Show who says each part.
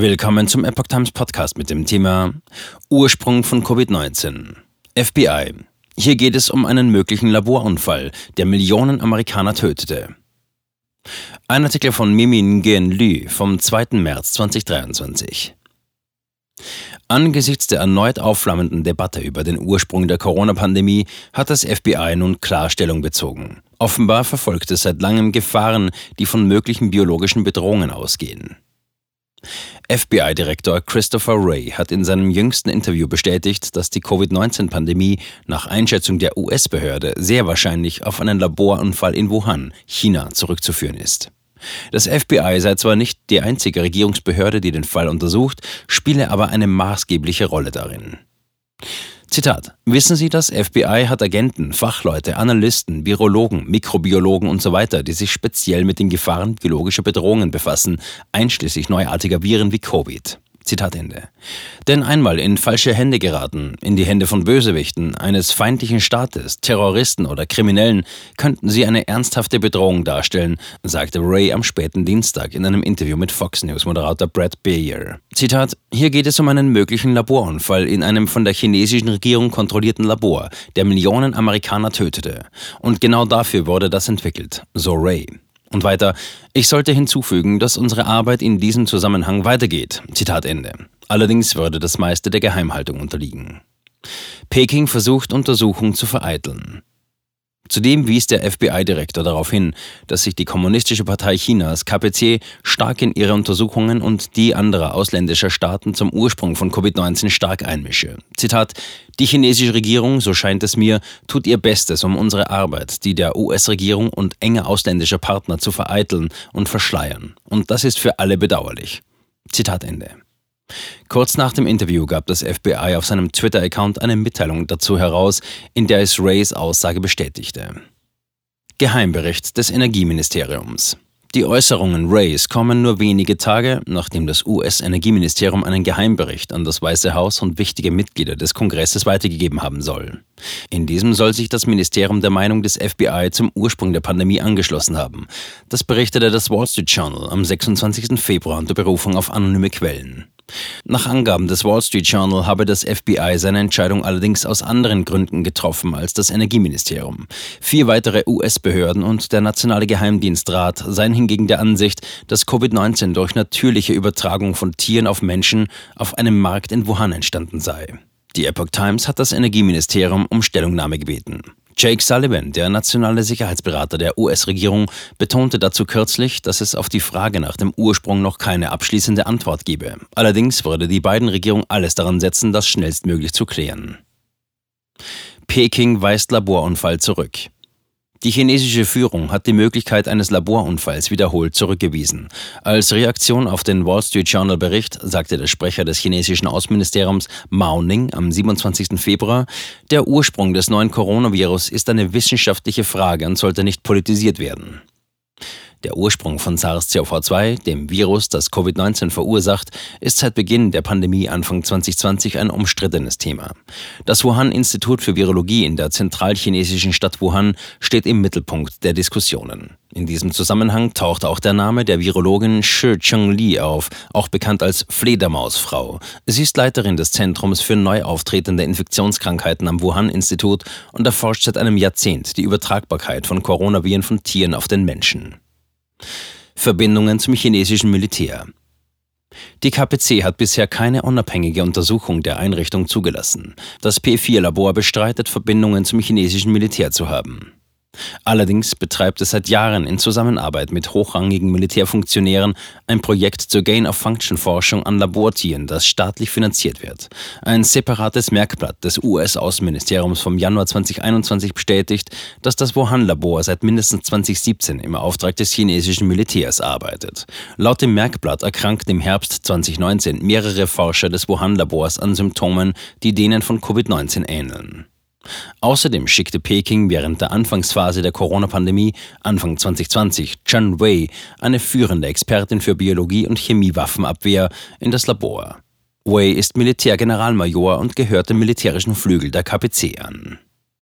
Speaker 1: Willkommen zum Epoch Times Podcast mit dem Thema Ursprung von Covid-19. FBI. Hier geht es um einen möglichen Laborunfall, der Millionen Amerikaner tötete. Ein Artikel von Mimin Gen Lü vom 2. März 2023. Angesichts der erneut aufflammenden Debatte über den Ursprung der Corona-Pandemie hat das FBI nun Klarstellung bezogen. Offenbar verfolgt es seit langem Gefahren, die von möglichen biologischen Bedrohungen ausgehen. FBI-Direktor Christopher Wray hat in seinem jüngsten Interview bestätigt, dass die Covid-19-Pandemie nach Einschätzung der US-Behörde sehr wahrscheinlich auf einen Laborunfall in Wuhan, China, zurückzuführen ist. Das FBI sei zwar nicht die einzige Regierungsbehörde, die den Fall untersucht, spiele aber eine maßgebliche Rolle darin. Zitat. Wissen Sie, das FBI hat Agenten, Fachleute, Analysten, Virologen, Mikrobiologen und so die sich speziell mit den Gefahren biologischer Bedrohungen befassen, einschließlich neuartiger Viren wie Covid. Zitat Ende. Denn einmal in falsche Hände geraten, in die Hände von Bösewichten, eines feindlichen Staates, Terroristen oder Kriminellen, könnten sie eine ernsthafte Bedrohung darstellen, sagte Ray am späten Dienstag in einem Interview mit Fox News Moderator Brad Bayer. Zitat: Hier geht es um einen möglichen Laborunfall in einem von der chinesischen Regierung kontrollierten Labor, der Millionen Amerikaner tötete. Und genau dafür wurde das entwickelt, so Ray. Und weiter, ich sollte hinzufügen, dass unsere Arbeit in diesem Zusammenhang weitergeht. Zitat Ende. Allerdings würde das meiste der Geheimhaltung unterliegen. Peking versucht Untersuchungen zu vereiteln. Zudem wies der FBI-Direktor darauf hin, dass sich die Kommunistische Partei Chinas KPC stark in ihre Untersuchungen und die anderer ausländischer Staaten zum Ursprung von Covid-19 stark einmische. Zitat: Die chinesische Regierung, so scheint es mir, tut ihr Bestes, um unsere Arbeit, die der US-Regierung und enge ausländischer Partner zu vereiteln und verschleiern. Und das ist für alle bedauerlich. Zitat Ende. Kurz nach dem Interview gab das FBI auf seinem Twitter-Account eine Mitteilung dazu heraus, in der es Rays Aussage bestätigte. Geheimbericht des Energieministeriums. Die Äußerungen Rays kommen nur wenige Tage, nachdem das US-Energieministerium einen Geheimbericht an das Weiße Haus und wichtige Mitglieder des Kongresses weitergegeben haben soll. In diesem soll sich das Ministerium der Meinung des FBI zum Ursprung der Pandemie angeschlossen haben. Das berichtete das Wall Street Journal am 26. Februar unter Berufung auf anonyme Quellen. Nach Angaben des Wall Street Journal habe das FBI seine Entscheidung allerdings aus anderen Gründen getroffen als das Energieministerium. Vier weitere US-Behörden und der Nationale Geheimdienstrat seien hingegen der Ansicht, dass Covid-19 durch natürliche Übertragung von Tieren auf Menschen auf einem Markt in Wuhan entstanden sei. Die Epoch Times hat das Energieministerium um Stellungnahme gebeten. Jake Sullivan, der nationale Sicherheitsberater der US-Regierung, betonte dazu kürzlich, dass es auf die Frage nach dem Ursprung noch keine abschließende Antwort gebe. Allerdings würde die beiden Regierung alles daran setzen, das schnellstmöglich zu klären. Peking weist Laborunfall zurück. Die chinesische Führung hat die Möglichkeit eines Laborunfalls wiederholt zurückgewiesen. Als Reaktion auf den Wall Street Journal Bericht sagte der Sprecher des chinesischen Außenministeriums Mao Ning am 27. Februar, der Ursprung des neuen Coronavirus ist eine wissenschaftliche Frage und sollte nicht politisiert werden. Der Ursprung von SARS-CoV-2, dem Virus, das Covid-19 verursacht, ist seit Beginn der Pandemie Anfang 2020 ein umstrittenes Thema. Das Wuhan-Institut für Virologie in der zentralchinesischen Stadt Wuhan steht im Mittelpunkt der Diskussionen. In diesem Zusammenhang taucht auch der Name der Virologin Shi Cheng-Li auf, auch bekannt als Fledermausfrau. Sie ist Leiterin des Zentrums für neu auftretende Infektionskrankheiten am Wuhan-Institut und erforscht seit einem Jahrzehnt die Übertragbarkeit von Coronaviren von Tieren auf den Menschen. Verbindungen zum chinesischen Militär. Die KPC hat bisher keine unabhängige Untersuchung der Einrichtung zugelassen. Das P4-Labor bestreitet, Verbindungen zum chinesischen Militär zu haben. Allerdings betreibt es seit Jahren in Zusammenarbeit mit hochrangigen Militärfunktionären ein Projekt zur Gain-of-Function-Forschung an Labortieren, das staatlich finanziert wird. Ein separates Merkblatt des US-Außenministeriums vom Januar 2021 bestätigt, dass das Wuhan-Labor seit mindestens 2017 im Auftrag des chinesischen Militärs arbeitet. Laut dem Merkblatt erkrankten im Herbst 2019 mehrere Forscher des Wuhan-Labors an Symptomen, die denen von Covid-19 ähneln. Außerdem schickte Peking während der Anfangsphase der Corona-Pandemie Anfang 2020 Chen Wei, eine führende Expertin für Biologie und Chemiewaffenabwehr, in das Labor. Wei ist Militärgeneralmajor und gehört dem militärischen Flügel der KPC an.